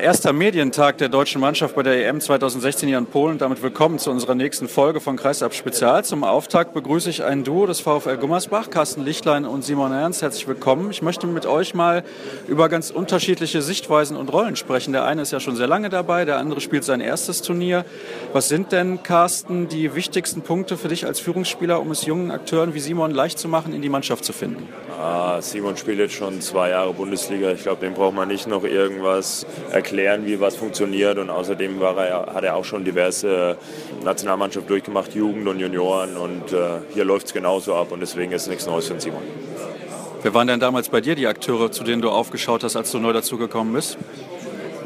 Erster Medientag der deutschen Mannschaft bei der EM 2016 hier in Polen. Damit willkommen zu unserer nächsten Folge von Kreisab Spezial. Zum Auftakt begrüße ich ein Duo des VfL Gummersbach, Carsten Lichtlein und Simon Ernst. Herzlich willkommen. Ich möchte mit euch mal über ganz unterschiedliche Sichtweisen und Rollen sprechen. Der eine ist ja schon sehr lange dabei, der andere spielt sein erstes Turnier. Was sind denn, Carsten, die wichtigsten Punkte für dich als Führungsspieler, um es jungen Akteuren wie Simon leicht zu machen, in die Mannschaft zu finden? Ah, Simon spielt jetzt schon zwei Jahre Bundesliga. Ich glaube, dem braucht man nicht noch irgendwas erklären, wie was funktioniert. Und außerdem er, hat er auch schon diverse Nationalmannschaften durchgemacht, Jugend und Junioren. Und äh, hier läuft es genauso ab. Und deswegen ist nichts Neues für Simon. Wer waren denn damals bei dir die Akteure, zu denen du aufgeschaut hast, als du neu dazugekommen bist?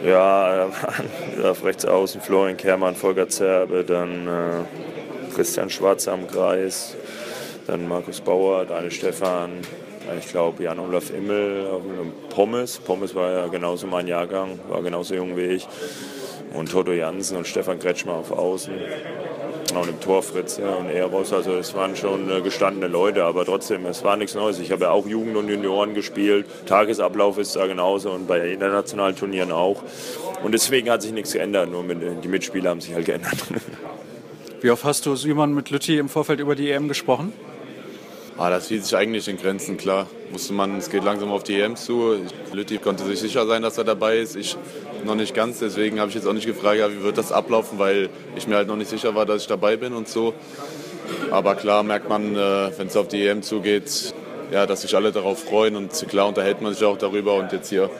Ja, auf rechts außen Florian Kermann, Volker Zerbe, dann äh, Christian Schwarz am Kreis, dann Markus Bauer, Daniel Stefan, ich glaube, Jan-Olaf Immel, Pommes. Pommes war ja genauso mein Jahrgang, war genauso jung wie ich. Und Toto Jansen und Stefan Kretschmer auf Außen. Und im Tor Fritz ja, und Eros. Also es waren schon äh, gestandene Leute, aber trotzdem, es war nichts Neues. Ich habe ja auch Jugend und Junioren gespielt. Tagesablauf ist da genauso und bei internationalen Turnieren auch. Und deswegen hat sich nichts geändert, nur mit, die Mitspieler haben sich halt geändert. Wie oft hast du, Simon, mit Lütti im Vorfeld über die EM gesprochen? Ah, das hielt sich eigentlich in Grenzen, klar. Wusste man, es geht langsam auf die EM zu. Lütti konnte sich sicher sein, dass er dabei ist. Ich noch nicht ganz, deswegen habe ich jetzt auch nicht gefragt, wie wird das ablaufen, weil ich mir halt noch nicht sicher war, dass ich dabei bin und so. Aber klar merkt man, äh, wenn es auf die EM zugeht, ja, dass sich alle darauf freuen und klar unterhält man sich auch darüber und jetzt hier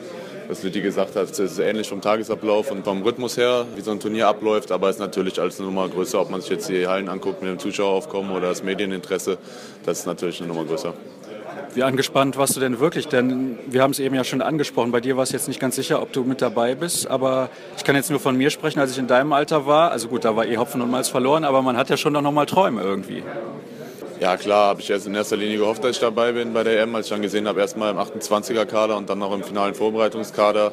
was Lütti gesagt hat, es ist ähnlich vom Tagesablauf und vom Rhythmus her, wie so ein Turnier abläuft, aber es ist natürlich als eine Nummer größer, ob man sich jetzt die Hallen anguckt mit dem Zuschaueraufkommen oder das Medieninteresse, das ist natürlich eine Nummer größer. Wie angespannt warst du denn wirklich? Denn wir haben es eben ja schon angesprochen. Bei dir war es jetzt nicht ganz sicher, ob du mit dabei bist. Aber ich kann jetzt nur von mir sprechen, als ich in deinem Alter war. Also gut, da war eh Hopfen und Malz verloren, aber man hat ja schon noch mal Träume irgendwie. Ja klar, habe ich erst in erster Linie gehofft, dass ich dabei bin bei der EM, als ich dann gesehen habe, erstmal im 28er-Kader und dann noch im finalen Vorbereitungskader.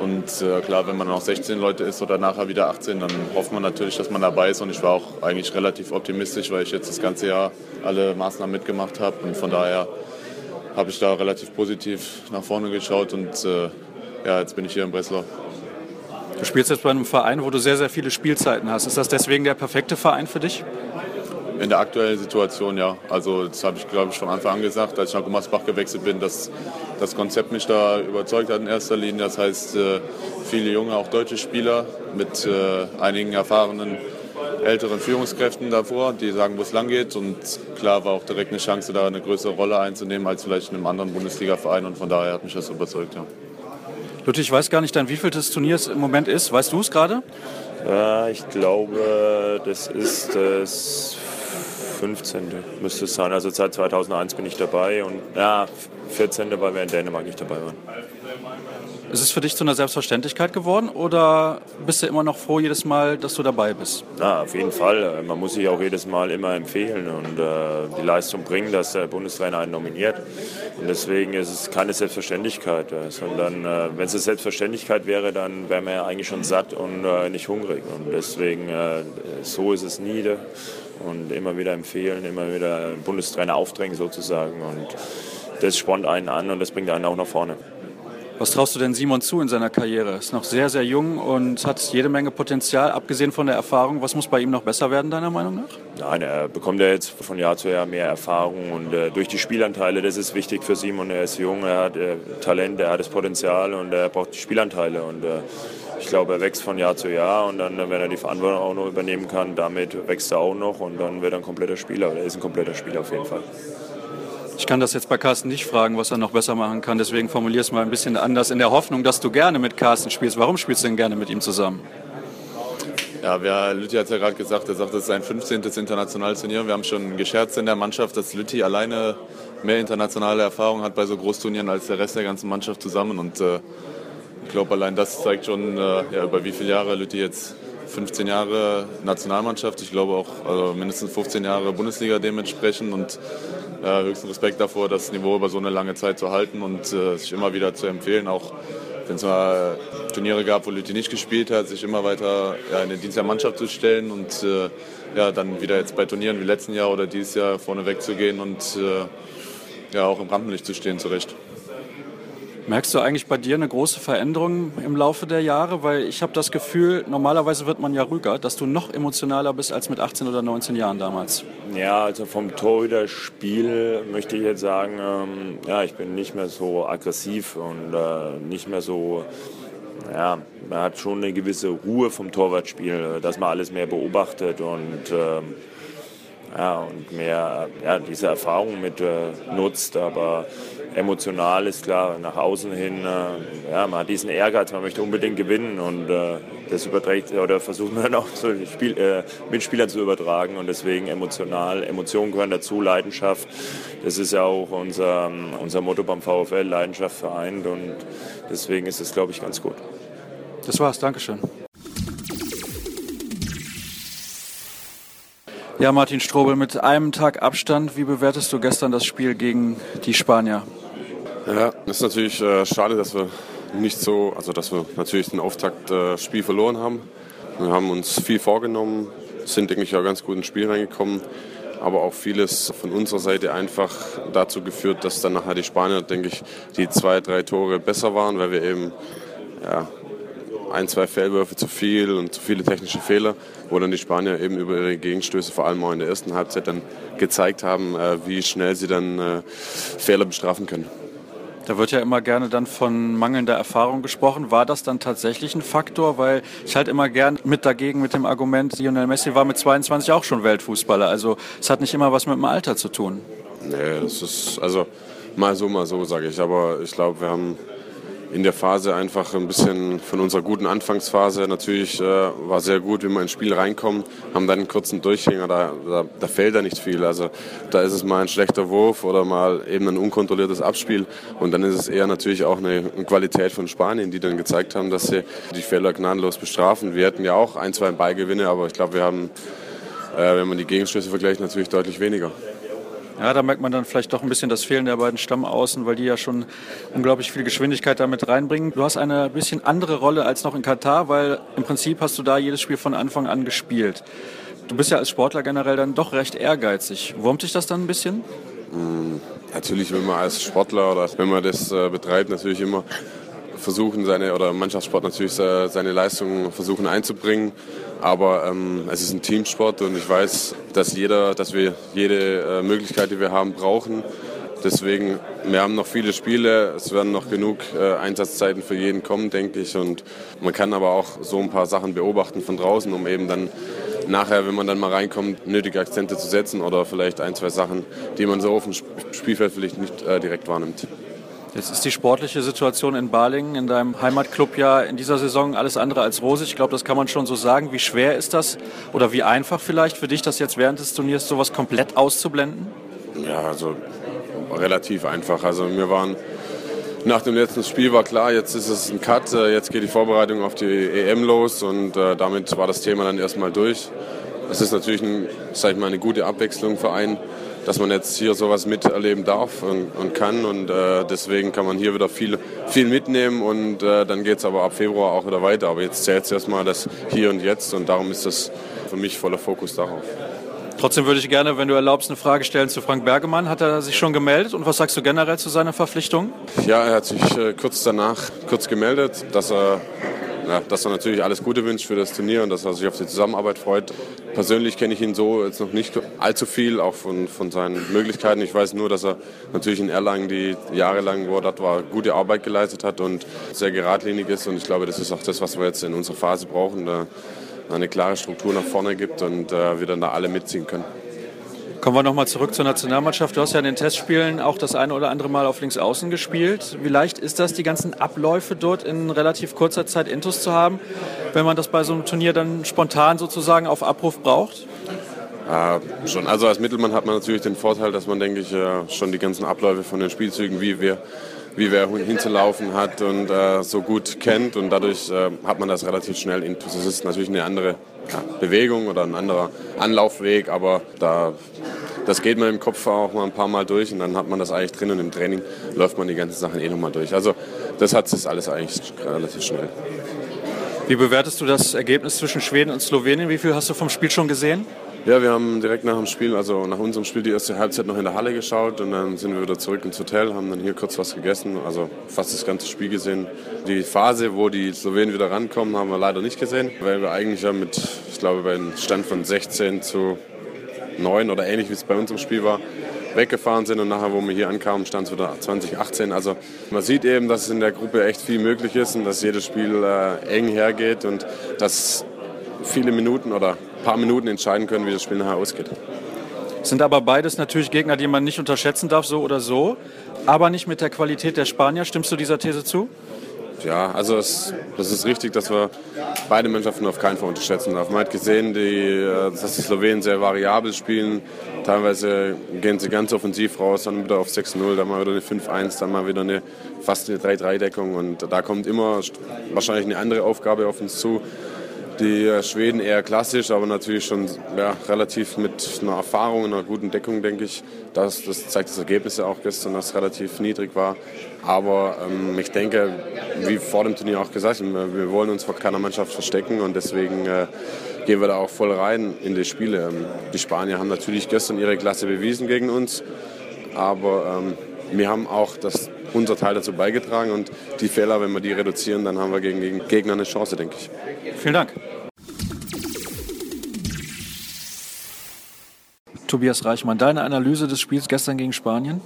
Und äh, klar, wenn man noch 16 Leute ist oder nachher wieder 18, dann hofft man natürlich, dass man dabei ist. Und ich war auch eigentlich relativ optimistisch, weil ich jetzt das ganze Jahr alle Maßnahmen mitgemacht habe. Und von daher habe ich da relativ positiv nach vorne geschaut. Und äh, ja, jetzt bin ich hier in Breslau. Du spielst jetzt bei einem Verein, wo du sehr, sehr viele Spielzeiten hast. Ist das deswegen der perfekte Verein für dich? In der aktuellen Situation ja. Also das habe ich glaube ich von Anfang an gesagt, als ich nach Gummersbach gewechselt bin, dass das Konzept mich da überzeugt hat in erster Linie. Das heißt, äh, viele junge, auch deutsche Spieler mit äh, einigen erfahrenen älteren Führungskräften davor, die sagen, wo es lang geht. Und klar war auch direkt eine Chance, da eine größere Rolle einzunehmen als vielleicht in einem anderen Bundesliga-Verein. Und von daher hat mich das überzeugt. Ja. Ludwig, ich weiß gar nicht, dann wie viel das Turniers im Moment ist. Weißt du es gerade? Ja, ich glaube, das ist das 15. müsste es sein. Also seit 2001 bin ich dabei und ja, 14. weil wir in Dänemark nicht dabei waren. Ist es für dich zu einer Selbstverständlichkeit geworden oder bist du immer noch froh jedes Mal, dass du dabei bist? Ja, auf jeden Fall. Man muss sich auch jedes Mal immer empfehlen und äh, die Leistung bringen, dass der Bundestrainer einen nominiert. Und deswegen ist es keine Selbstverständlichkeit, äh, sondern äh, wenn es eine Selbstverständlichkeit wäre, dann wären wir ja eigentlich schon satt und äh, nicht hungrig. Und deswegen, äh, so ist es nie und immer wieder empfehlen, immer wieder Bundestrainer aufdrängen sozusagen. Und das spornt einen an und das bringt einen auch nach vorne. Was traust du denn Simon zu in seiner Karriere? Er Ist noch sehr, sehr jung und hat jede Menge Potenzial, abgesehen von der Erfahrung. Was muss bei ihm noch besser werden, deiner Meinung nach? Nein, er bekommt ja jetzt von Jahr zu Jahr mehr Erfahrung und äh, durch die Spielanteile, das ist wichtig für Simon. Er ist jung, er hat äh, Talent, er hat das Potenzial und er braucht die Spielanteile. Und äh, ich glaube, er wächst von Jahr zu Jahr und dann, wenn er die Verantwortung auch noch übernehmen kann, damit wächst er auch noch und dann wird er ein kompletter Spieler. Er ist ein kompletter Spieler auf jeden Fall. Ich kann das jetzt bei Carsten nicht fragen, was er noch besser machen kann. Deswegen formuliere es mal ein bisschen anders. In der Hoffnung, dass du gerne mit Carsten spielst. Warum spielst du denn gerne mit ihm zusammen? Ja, wer, Lütti hat es ja gerade gesagt, er sagt, das ist sein 15. internationales Turnier. Wir haben schon gescherzt in der Mannschaft, dass Lütti alleine mehr internationale Erfahrung hat bei so Großturnieren als der Rest der ganzen Mannschaft zusammen. Und äh, glaube, allein das zeigt schon, äh, ja, über wie viele Jahre Lütti jetzt 15 Jahre Nationalmannschaft, ich glaube auch also mindestens 15 Jahre Bundesliga dementsprechend und äh, höchsten Respekt davor, das Niveau über so eine lange Zeit zu halten und äh, sich immer wieder zu empfehlen, auch wenn es mal Turniere gab, wo Lüthi nicht gespielt hat, sich immer weiter ja, in den Dienst der Mannschaft zu stellen und äh, ja, dann wieder jetzt bei Turnieren wie letzten Jahr oder dieses Jahr vorne wegzugehen und äh, ja, auch im Rampenlicht zu stehen zurecht. Merkst du eigentlich bei dir eine große Veränderung im Laufe der Jahre? Weil ich habe das Gefühl, normalerweise wird man ja ruhiger, dass du noch emotionaler bist als mit 18 oder 19 Jahren damals. Ja, also vom Torhüter-Spiel möchte ich jetzt sagen, ähm, ja, ich bin nicht mehr so aggressiv und äh, nicht mehr so, ja, man hat schon eine gewisse Ruhe vom Torwartspiel, dass man alles mehr beobachtet und ähm, ja, und mehr ja, diese Erfahrung mit äh, nutzt. Aber emotional ist klar, nach außen hin, äh, ja, man hat diesen Ehrgeiz, man möchte unbedingt gewinnen und äh, das überträgt oder versuchen wir dann auch zu Spiel, äh, Mitspielern zu übertragen und deswegen emotional, Emotionen gehören dazu, Leidenschaft. Das ist ja auch unser, unser Motto beim VfL, Leidenschaft vereint und deswegen ist es, glaube ich, ganz gut. Das war's, Dankeschön. Ja, Martin Strobel, mit einem Tag Abstand, wie bewertest du gestern das Spiel gegen die Spanier? Ja, ist natürlich äh, schade, dass wir nicht so, also dass wir natürlich den Auftaktspiel äh, verloren haben. Wir haben uns viel vorgenommen, sind denke ich auch ganz gut ins Spiel reingekommen, aber auch vieles von unserer Seite einfach dazu geführt, dass dann nachher die Spanier, denke ich, die zwei, drei Tore besser waren, weil wir eben ja, ein, zwei Fehlwürfe zu viel und zu viele technische Fehler, wo dann die Spanier eben über ihre Gegenstöße, vor allem auch in der ersten Halbzeit, dann gezeigt haben, äh, wie schnell sie dann äh, Fehler bestrafen können. Da wird ja immer gerne dann von mangelnder Erfahrung gesprochen. War das dann tatsächlich ein Faktor? Weil ich halt immer gern mit dagegen mit dem Argument, Lionel Messi war mit 22 auch schon Weltfußballer. Also es hat nicht immer was mit dem Alter zu tun. Nee, das ist also mal so, mal so, sage ich. Aber ich glaube, wir haben in der Phase einfach ein bisschen von unserer guten Anfangsphase. Natürlich äh, war sehr gut, wenn wir ins Spiel reinkommen, haben dann einen kurzen Durchhänger, da, da, da fällt da nicht viel. Also da ist es mal ein schlechter Wurf oder mal eben ein unkontrolliertes Abspiel. Und dann ist es eher natürlich auch eine, eine Qualität von Spanien, die dann gezeigt haben, dass sie die Fehler gnadenlos bestrafen. Wir hatten ja auch ein, zwei Beigewinne, aber ich glaube, wir haben, äh, wenn man die Gegenstöße vergleicht, natürlich deutlich weniger. Ja, da merkt man dann vielleicht doch ein bisschen das Fehlen der beiden Stammaußen, weil die ja schon unglaublich viel Geschwindigkeit damit reinbringen. Du hast eine bisschen andere Rolle als noch in Katar, weil im Prinzip hast du da jedes Spiel von Anfang an gespielt. Du bist ja als Sportler generell dann doch recht ehrgeizig. Wurmt dich das dann ein bisschen? Hm, natürlich, wenn man als Sportler oder wenn man das äh, betreibt, natürlich immer versuchen, seine oder Mannschaftssport natürlich seine Leistungen versuchen einzubringen. Aber ähm, es ist ein Teamsport und ich weiß, dass jeder, dass wir jede äh, Möglichkeit, die wir haben, brauchen. Deswegen, wir haben noch viele Spiele, es werden noch genug äh, Einsatzzeiten für jeden kommen, denke ich. Und man kann aber auch so ein paar Sachen beobachten von draußen, um eben dann nachher, wenn man dann mal reinkommt, nötige Akzente zu setzen oder vielleicht ein, zwei Sachen, die man so auf dem Spielfeld vielleicht nicht äh, direkt wahrnimmt. Jetzt ist die sportliche Situation in Balingen, in deinem Heimatclub, ja in dieser Saison alles andere als rosig. Ich glaube, das kann man schon so sagen. Wie schwer ist das oder wie einfach vielleicht für dich, das jetzt während des Turniers sowas komplett auszublenden? Ja, also relativ einfach. Also wir waren nach dem letzten Spiel war klar, jetzt ist es ein Cut, äh, jetzt geht die Vorbereitung auf die EM los und äh, damit war das Thema dann erstmal durch. Es ist natürlich ein, sag ich mal, eine gute Abwechslung für einen dass man jetzt hier sowas miterleben darf und, und kann. Und äh, deswegen kann man hier wieder viel, viel mitnehmen und äh, dann geht es aber ab Februar auch wieder weiter. Aber jetzt zählt es erstmal das Hier und Jetzt und darum ist das für mich voller Fokus darauf. Trotzdem würde ich gerne, wenn du erlaubst, eine Frage stellen zu Frank Bergemann. Hat er sich schon gemeldet und was sagst du generell zu seiner Verpflichtung? Ja, er hat sich äh, kurz danach kurz gemeldet, dass er ja, dass er natürlich alles Gute wünscht für das Turnier und dass er sich auf die Zusammenarbeit freut. Persönlich kenne ich ihn so jetzt noch nicht allzu viel, auch von, von seinen Möglichkeiten. Ich weiß nur, dass er natürlich in Erlangen, die jahrelang, wo er dort war, gute Arbeit geleistet hat und sehr geradlinig ist. Und ich glaube, das ist auch das, was wir jetzt in unserer Phase brauchen, da eine klare Struktur nach vorne gibt und äh, wir dann da alle mitziehen können. Kommen wir nochmal zurück zur Nationalmannschaft. Du hast ja in den Testspielen auch das eine oder andere Mal auf Linksaußen gespielt. Wie leicht ist das, die ganzen Abläufe dort in relativ kurzer Zeit intus zu haben, wenn man das bei so einem Turnier dann spontan sozusagen auf Abruf braucht? Äh, schon. Also als Mittelmann hat man natürlich den Vorteil, dass man, denke ich, schon die ganzen Abläufe von den Spielzügen, wie wir wie wer hinzulaufen hat und äh, so gut kennt und dadurch äh, hat man das relativ schnell intus. Es ist natürlich eine andere ja, Bewegung oder ein anderer Anlaufweg, aber da, das geht man im Kopf auch mal ein paar Mal durch und dann hat man das eigentlich drin und im Training läuft man die ganzen Sachen eh nochmal durch. Also das hat sich alles eigentlich relativ schnell. Wie bewertest du das Ergebnis zwischen Schweden und Slowenien? Wie viel hast du vom Spiel schon gesehen? Ja, wir haben direkt nach dem Spiel, also nach unserem Spiel, die erste Halbzeit noch in der Halle geschaut und dann sind wir wieder zurück ins Hotel, haben dann hier kurz was gegessen, also fast das ganze Spiel gesehen. Die Phase, wo die Slowenen wieder rankommen, haben wir leider nicht gesehen, weil wir eigentlich ja mit, ich glaube, bei einem Stand von 16 zu 9 oder ähnlich, wie es bei uns im Spiel war, weggefahren sind und nachher, wo wir hier ankamen, stand es wieder 2018. Also man sieht eben, dass in der Gruppe echt viel möglich ist und dass jedes Spiel äh, eng hergeht und dass viele Minuten oder paar Minuten entscheiden können, wie das Spiel nachher ausgeht. Sind aber beides natürlich Gegner, die man nicht unterschätzen darf, so oder so, aber nicht mit der Qualität der Spanier. Stimmst du dieser These zu? Ja, also es, das ist richtig, dass wir beide Mannschaften auf keinen Fall unterschätzen darf. Man hat gesehen, die, äh, dass die Slowenen sehr variabel spielen. Teilweise gehen sie ganz offensiv raus, dann wieder auf 6-0, dann mal wieder eine 5-1, dann mal wieder eine fast eine 3-3-Deckung. Und da kommt immer wahrscheinlich eine andere Aufgabe auf uns zu. Die äh, Schweden eher klassisch, aber natürlich schon ja, relativ mit einer Erfahrung, einer guten Deckung, denke ich. Das, das zeigt das Ergebnis ja auch gestern, dass es relativ niedrig war. Aber ähm, ich denke, wie vor dem Turnier auch gesagt, wir wollen uns vor keiner Mannschaft verstecken und deswegen äh, gehen wir da auch voll rein in die Spiele. Ähm, die Spanier haben natürlich gestern ihre Klasse bewiesen gegen uns, aber ähm, wir haben auch das, unser Teil dazu beigetragen und die Fehler, wenn wir die reduzieren, dann haben wir gegen, gegen Gegner eine Chance, denke ich. Vielen Dank. Tobias Reichmann, deine Analyse des Spiels gestern gegen Spanien?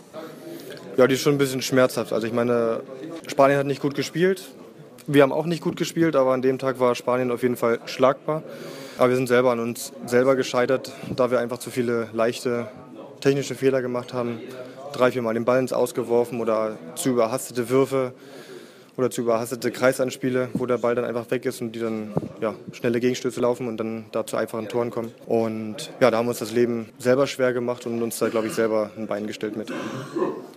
Ja, die ist schon ein bisschen schmerzhaft. Also ich meine, Spanien hat nicht gut gespielt. Wir haben auch nicht gut gespielt, aber an dem Tag war Spanien auf jeden Fall schlagbar. Aber wir sind selber an uns selber gescheitert, da wir einfach zu viele leichte technische Fehler gemacht haben drei, vier Mal den Ball ins Ausgeworfen oder zu überhastete Würfe oder zu überhastete Kreisanspiele, wo der Ball dann einfach weg ist und die dann ja, schnelle Gegenstöße laufen und dann da zu einfachen Toren kommen. Und ja, da haben wir uns das Leben selber schwer gemacht und uns da, glaube ich, selber ein Bein gestellt mit.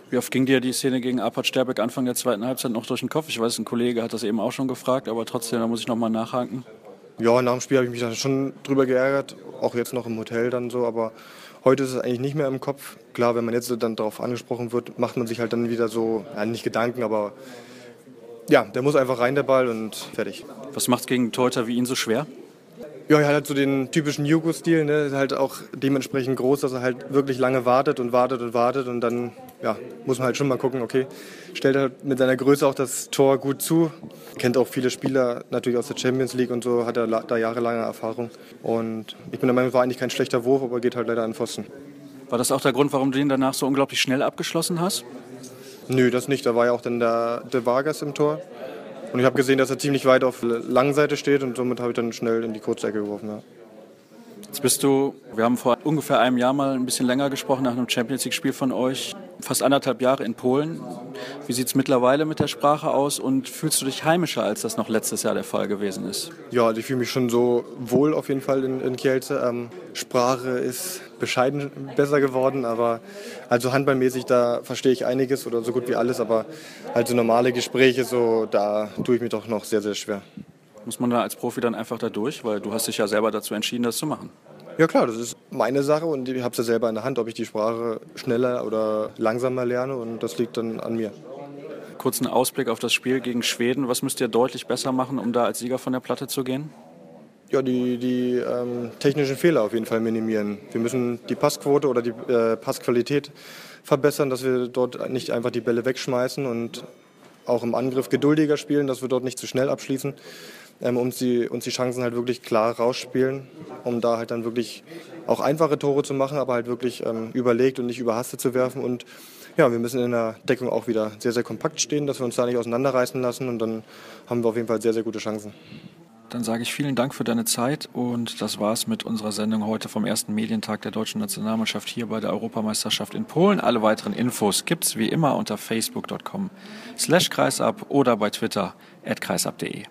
Wie oft ging dir die Szene gegen Arpad Sterbeck Anfang der zweiten Halbzeit noch durch den Kopf? Ich weiß, ein Kollege hat das eben auch schon gefragt, aber trotzdem, da muss ich noch mal nachhaken. Ja, nach dem Spiel habe ich mich da schon drüber geärgert, auch jetzt noch im Hotel dann so, aber Heute ist es eigentlich nicht mehr im Kopf. Klar, wenn man jetzt dann darauf angesprochen wird, macht man sich halt dann wieder so, ja, nicht Gedanken, aber ja, der muss einfach rein, der Ball und fertig. Was macht gegen Teuter wie ihn so schwer? Ja, er hat halt so den typischen Jugo-Stil, ne? Ist halt auch dementsprechend groß, dass er halt wirklich lange wartet und wartet und wartet und dann ja, muss man halt schon mal gucken, okay, stellt er mit seiner Größe auch das Tor gut zu. Kennt auch viele Spieler natürlich aus der Champions League und so, hat er da jahrelange Erfahrung. Und ich bin der Meinung, war eigentlich kein schlechter Wurf, aber geht halt leider an Pfosten. War das auch der Grund, warum du den danach so unglaublich schnell abgeschlossen hast? Nö, das nicht. Da war ja auch dann der De Vargas im Tor. Und ich habe gesehen, dass er ziemlich weit auf Langseite steht und somit habe ich dann schnell in die Kurzecke geworfen. Ja. Jetzt bist du, wir haben vor ungefähr einem Jahr mal ein bisschen länger gesprochen nach einem Champions League-Spiel von euch, fast anderthalb Jahre in Polen. Wie sieht es mittlerweile mit der Sprache aus und fühlst du dich heimischer, als das noch letztes Jahr der Fall gewesen ist? Ja, also ich fühle mich schon so wohl auf jeden Fall in, in Kielce. Ähm, Sprache ist bescheiden besser geworden, aber also handballmäßig, da verstehe ich einiges oder so gut wie alles, aber also normale Gespräche, so, da tue ich mich doch noch sehr, sehr schwer. Muss man da als Profi dann einfach da durch? Weil du hast dich ja selber dazu entschieden, das zu machen. Ja klar, das ist meine Sache und ich habe es ja selber in der Hand, ob ich die Sprache schneller oder langsamer lerne und das liegt dann an mir. Kurzen Ausblick auf das Spiel gegen Schweden. Was müsst ihr deutlich besser machen, um da als Sieger von der Platte zu gehen? Ja, die, die ähm, technischen Fehler auf jeden Fall minimieren. Wir müssen die Passquote oder die äh, Passqualität verbessern, dass wir dort nicht einfach die Bälle wegschmeißen und auch im Angriff geduldiger spielen, dass wir dort nicht zu schnell abschließen ähm, uns, die, uns die Chancen halt wirklich klar rausspielen, um da halt dann wirklich auch einfache Tore zu machen, aber halt wirklich ähm, überlegt und nicht überhastet zu werfen. Und ja, wir müssen in der Deckung auch wieder sehr, sehr kompakt stehen, dass wir uns da nicht auseinanderreißen lassen und dann haben wir auf jeden Fall sehr, sehr gute Chancen. Dann sage ich vielen Dank für deine Zeit und das war's mit unserer Sendung heute vom ersten Medientag der deutschen Nationalmannschaft hier bei der Europameisterschaft in Polen. Alle weiteren Infos gibt's wie immer unter facebook.com slash kreisab oder bei Twitter at kreisab.de.